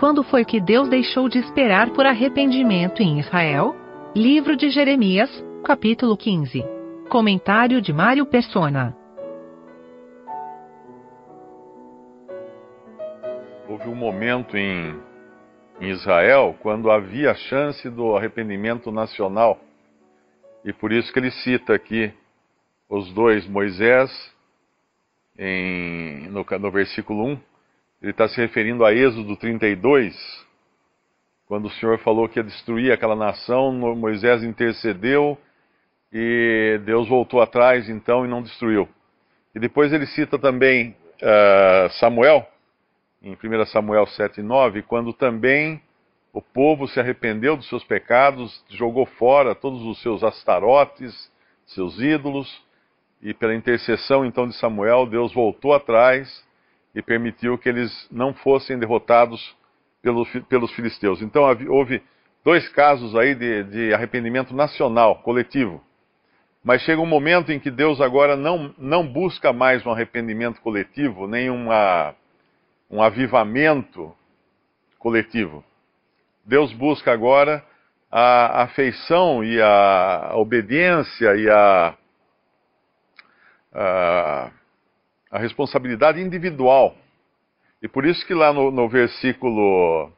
Quando foi que Deus deixou de esperar por arrependimento em Israel? Livro de Jeremias, capítulo 15. Comentário de Mário Persona. Houve um momento em, em Israel quando havia chance do arrependimento nacional. E por isso que ele cita aqui os dois, Moisés, em, no, no versículo 1, ele está se referindo a Êxodo 32, quando o Senhor falou que ia destruir aquela nação, Moisés intercedeu e Deus voltou atrás então e não destruiu. E depois ele cita também uh, Samuel, em 1 Samuel 7 e 9, quando também o povo se arrependeu dos seus pecados, jogou fora todos os seus astarotes, seus ídolos, e pela intercessão então de Samuel, Deus voltou atrás e permitiu que eles não fossem derrotados pelo, pelos filisteus. Então houve dois casos aí de, de, arrependimento nacional, coletivo. Mas chega um momento em que Deus agora não, não busca mais um arrependimento coletivo, nem uma, um avivamento coletivo. Deus busca agora a afeição e a obediência e a, a, a responsabilidade individual. E por isso que lá no, no versículo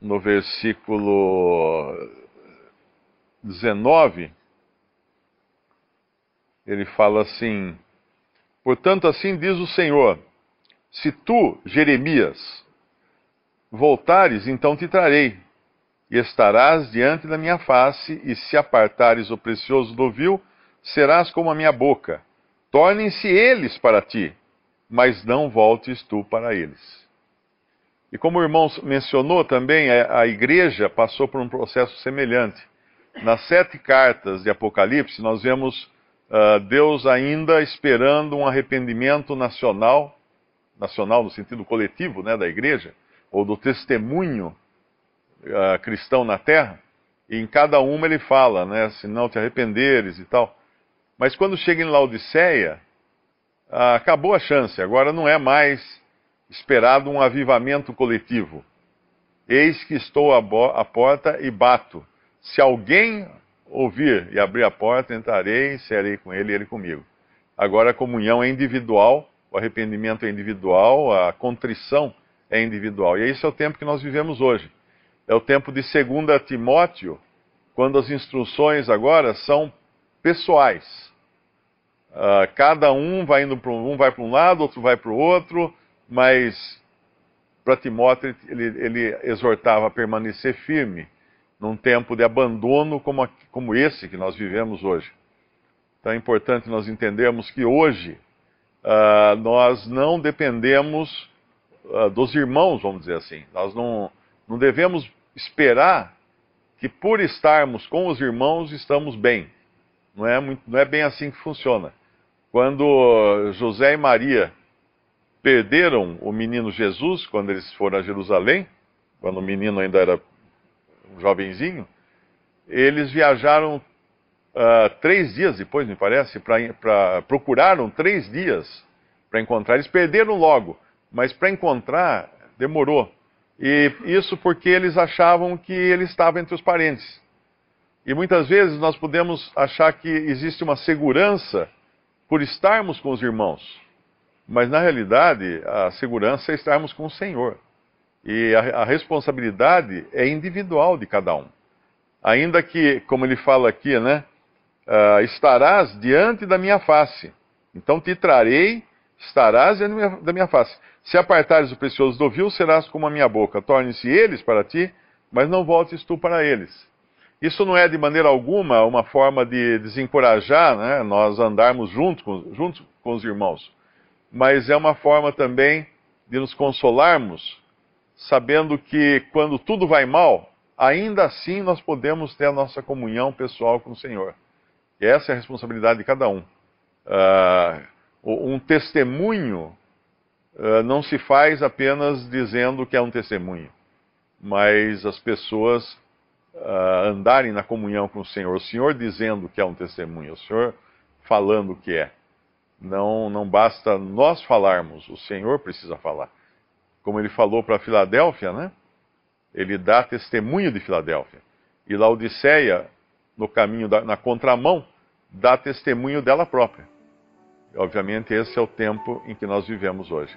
no versículo 19 ele fala assim: Portanto, assim diz o Senhor: Se tu, Jeremias, voltares, então te trarei, e estarás diante da minha face, e se apartares o precioso do vil, serás como a minha boca. Tornem-se eles para ti, mas não voltes tu para eles. E como o irmão mencionou também, a igreja passou por um processo semelhante. Nas sete cartas de Apocalipse, nós vemos uh, Deus ainda esperando um arrependimento nacional, nacional no sentido coletivo né, da igreja, ou do testemunho uh, cristão na terra. E em cada uma ele fala, né, se não te arrependeres e tal. Mas quando chega em Laodiceia, ah, acabou a chance, agora não é mais esperado um avivamento coletivo. Eis que estou à porta e bato. Se alguém ouvir e abrir a porta, entrarei serei com ele e ele comigo. Agora a comunhão é individual, o arrependimento é individual, a contrição é individual. E esse é o tempo que nós vivemos hoje. É o tempo de 2 Timóteo, quando as instruções agora são pessoais. Uh, cada um vai indo para um, vai para um lado, outro vai para o outro, mas para Timóteo ele, ele, exortava a permanecer firme num tempo de abandono como, como esse que nós vivemos hoje. Então é importante nós entendermos que hoje uh, nós não dependemos uh, dos irmãos, vamos dizer assim. Nós não, não devemos esperar que por estarmos com os irmãos estamos bem. Não é, muito, não é bem assim que funciona. Quando José e Maria perderam o menino Jesus, quando eles foram a Jerusalém, quando o menino ainda era um jovenzinho, eles viajaram uh, três dias depois, me parece, para procuraram três dias para encontrar. Eles perderam logo, mas para encontrar demorou. E isso porque eles achavam que ele estava entre os parentes. E muitas vezes nós podemos achar que existe uma segurança por estarmos com os irmãos. Mas na realidade, a segurança é estarmos com o Senhor. E a, a responsabilidade é individual de cada um. Ainda que, como ele fala aqui, né? Uh, estarás diante da minha face. Então te trarei, estarás diante da minha, da minha face. Se apartares o precioso do vil, serás como a minha boca. Torne-se eles para ti, mas não voltes tu para eles. Isso não é de maneira alguma uma forma de desencorajar né, nós andarmos junto com, com os irmãos, mas é uma forma também de nos consolarmos, sabendo que quando tudo vai mal, ainda assim nós podemos ter a nossa comunhão pessoal com o Senhor. E essa é a responsabilidade de cada um. Uh, um testemunho uh, não se faz apenas dizendo que é um testemunho, mas as pessoas uh, andarem na comunhão com o Senhor, o Senhor dizendo que é um testemunho, o Senhor falando que é. Não, não basta nós falarmos, o Senhor precisa falar. como ele falou para Filadélfia, né? Ele dá testemunho de Filadélfia. E Laodiceia, no caminho da, na contramão, dá testemunho dela própria. Obviamente, esse é o tempo em que nós vivemos hoje.